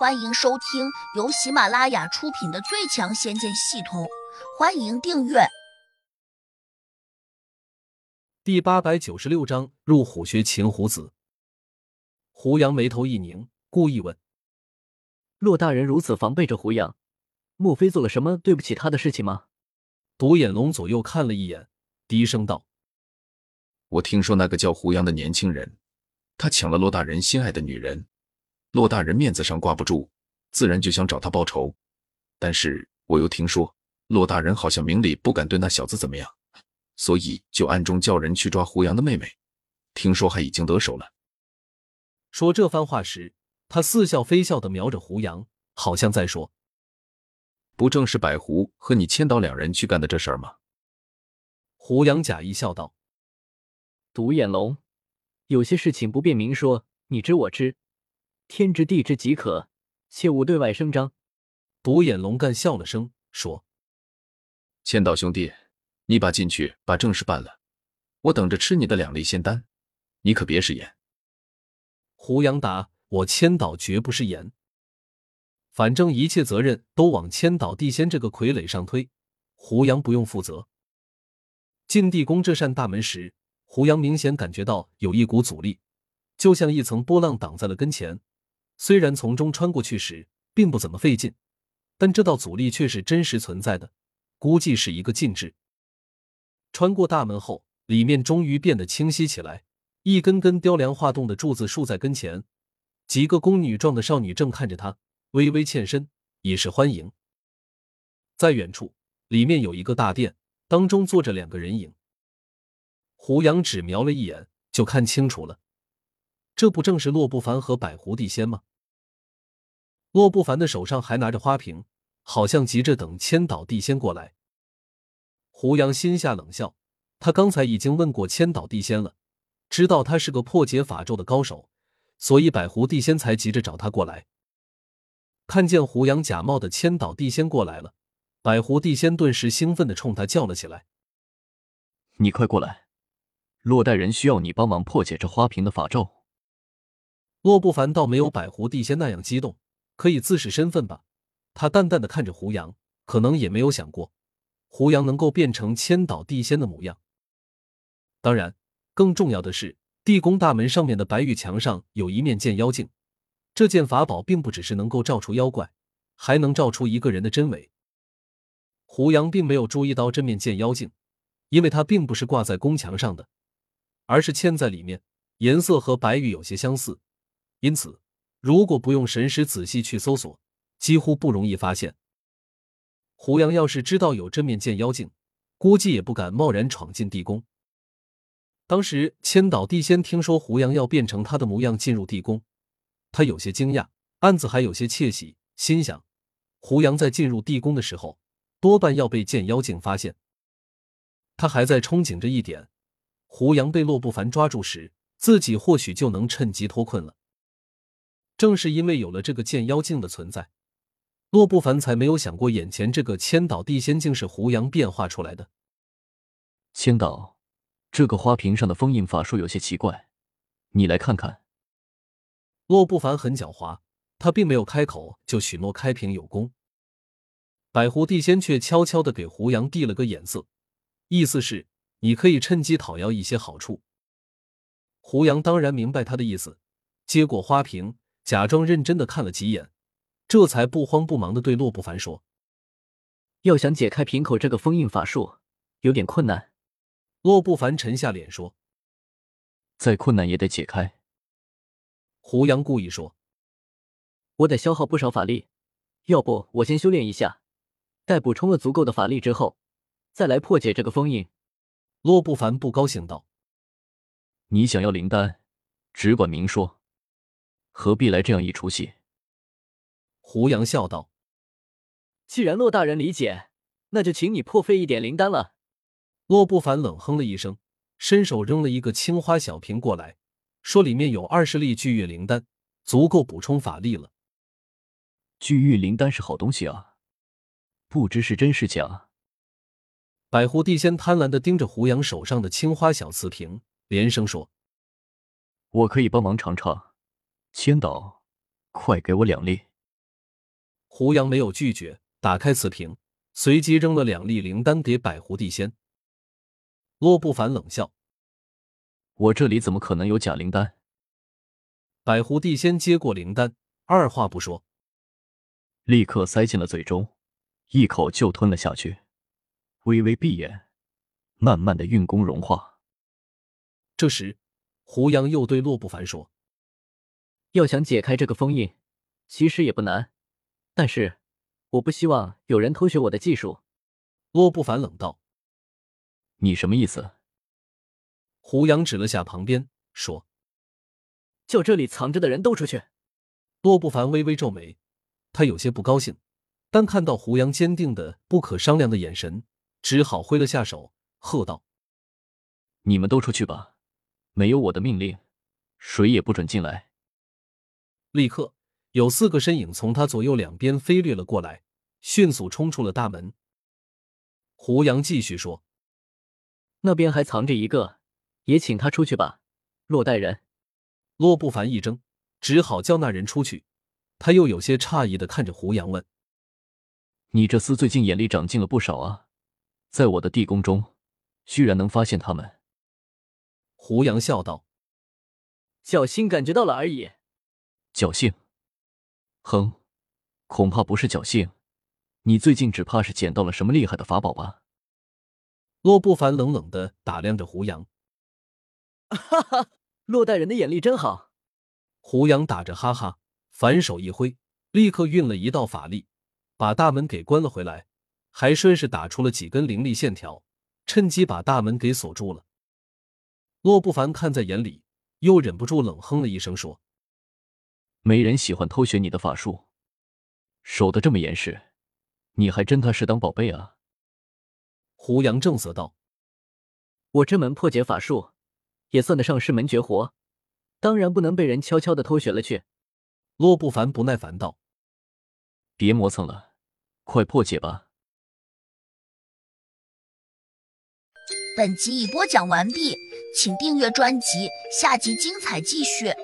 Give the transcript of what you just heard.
欢迎收听由喜马拉雅出品的《最强仙剑系统》，欢迎订阅。第八百九十六章入虎穴擒虎子。胡杨眉头一拧，故意问：“骆大人如此防备着胡杨，莫非做了什么对不起他的事情吗？”独眼龙左右看了一眼，低声道：“我听说那个叫胡杨的年轻人，他抢了骆大人心爱的女人。”骆大人面子上挂不住，自然就想找他报仇。但是我又听说，骆大人好像明里不敢对那小子怎么样，所以就暗中叫人去抓胡杨的妹妹。听说还已经得手了。说这番话时，他似笑非笑的瞄着胡杨，好像在说：“不正是百狐和你千岛两人去干的这事儿吗？”胡杨假意笑道：“独眼龙，有些事情不便明说，你知我知。”天知地知即可，切勿对外声张。独眼龙干笑了声，说：“千岛兄弟，你把进去把正事办了，我等着吃你的两粒仙丹，你可别食言。”胡杨答：“我千岛绝不食言，反正一切责任都往千岛地仙这个傀儡上推，胡杨不用负责。”进地宫这扇大门时，胡杨明显感觉到有一股阻力，就像一层波浪挡在了跟前。虽然从中穿过去时并不怎么费劲，但这道阻力却是真实存在的，估计是一个禁制。穿过大门后，里面终于变得清晰起来。一根根雕梁画栋的柱子竖在跟前，几个宫女状的少女正看着他，微微欠身以示欢迎。在远处，里面有一个大殿，当中坐着两个人影。胡杨只瞄了一眼，就看清楚了，这不正是洛不凡和百狐地仙吗？洛不凡的手上还拿着花瓶，好像急着等千岛地仙过来。胡杨心下冷笑，他刚才已经问过千岛地仙了，知道他是个破解法咒的高手，所以百狐地仙才急着找他过来。看见胡杨假冒的千岛地仙过来了，百狐地仙顿时兴奋的冲他叫了起来：“你快过来，洛大人需要你帮忙破解这花瓶的法咒。”洛不凡倒没有百狐地仙那样激动。可以自视身份吧？他淡淡的看着胡杨，可能也没有想过胡杨能够变成千岛地仙的模样。当然，更重要的是，地宫大门上面的白玉墙上有一面剑妖镜，这件法宝并不只是能够照出妖怪，还能照出一个人的真伪。胡杨并没有注意到这面剑妖镜，因为它并不是挂在宫墙上的，而是嵌在里面，颜色和白玉有些相似，因此。如果不用神识仔细去搜索，几乎不容易发现。胡杨要是知道有这面剑妖镜，估计也不敢贸然闯进地宫。当时千岛地仙听说胡杨要变成他的模样进入地宫，他有些惊讶，暗自还有些窃喜，心想：胡杨在进入地宫的时候，多半要被剑妖镜发现。他还在憧憬着一点：胡杨被洛不凡抓住时，自己或许就能趁机脱困了。正是因为有了这个剑妖镜的存在，洛不凡才没有想过眼前这个千岛地仙境是胡杨变化出来的。千岛，这个花瓶上的封印法术有些奇怪，你来看看。洛不凡很狡猾，他并没有开口就许诺开瓶有功。百狐地仙却悄悄的给胡杨递了个眼色，意思是你可以趁机讨要一些好处。胡杨当然明白他的意思，接过花瓶。假装认真的看了几眼，这才不慌不忙的对洛不凡说：“要想解开瓶口这个封印法术，有点困难。”洛不凡沉下脸说：“再困难也得解开。”胡杨故意说：“我得消耗不少法力，要不我先修炼一下，待补充了足够的法力之后，再来破解这个封印。”洛不凡不高兴道：“你想要灵丹，只管明说。”何必来这样一出戏？胡杨笑道：“既然骆大人理解，那就请你破费一点灵丹了。”骆不凡冷哼了一声，伸手扔了一个青花小瓶过来，说：“里面有二十粒聚月灵丹，足够补充法力了。”聚玉灵丹是好东西啊，不知是真是假。百狐地仙贪婪的盯着胡杨手上的青花小瓷瓶，连声说：“我可以帮忙尝尝。”千岛，快给我两粒！胡杨没有拒绝，打开瓷瓶，随即扔了两粒灵丹给百狐地仙。洛不凡冷笑：“我这里怎么可能有假灵丹？”百狐地仙接过灵丹，二话不说，立刻塞进了嘴中，一口就吞了下去，微微闭眼，慢慢的运功融化。这时，胡杨又对洛不凡说：“要想解开这个封印，其实也不难，但是我不希望有人偷学我的技术。”洛不凡冷道。你什么意思？胡杨指了下旁边，说：“叫这里藏着的人都出去。”洛不凡微微皱眉，他有些不高兴，但看到胡杨坚定的不可商量的眼神，只好挥了下手，喝道：“你们都出去吧，没有我的命令，谁也不准进来。”立刻，有四个身影从他左右两边飞掠了过来，迅速冲出了大门。胡杨继续说。那边还藏着一个，也请他出去吧。洛大人，洛不凡一怔，只好叫那人出去。他又有些诧异的看着胡杨问：“你这厮最近眼力长进了不少啊，在我的地宫中，居然能发现他们。”胡杨笑道：“侥幸感觉到了而已。”侥幸？哼，恐怕不是侥幸。你最近只怕是捡到了什么厉害的法宝吧？洛不凡冷冷的打量着胡杨，哈哈，洛大人的眼力真好。胡杨打着哈哈，反手一挥，立刻运了一道法力，把大门给关了回来，还顺势打出了几根灵力线条，趁机把大门给锁住了。洛不凡看在眼里，又忍不住冷哼了一声，说：“没人喜欢偷学你的法术，守得这么严实，你还真他是当宝贝啊。”胡杨正色道：“我这门破解法术，也算得上是门绝活，当然不能被人悄悄的偷学了去。”洛不凡不耐烦道：“别磨蹭了，快破解吧。”本集已播讲完毕，请订阅专辑，下集精彩继续。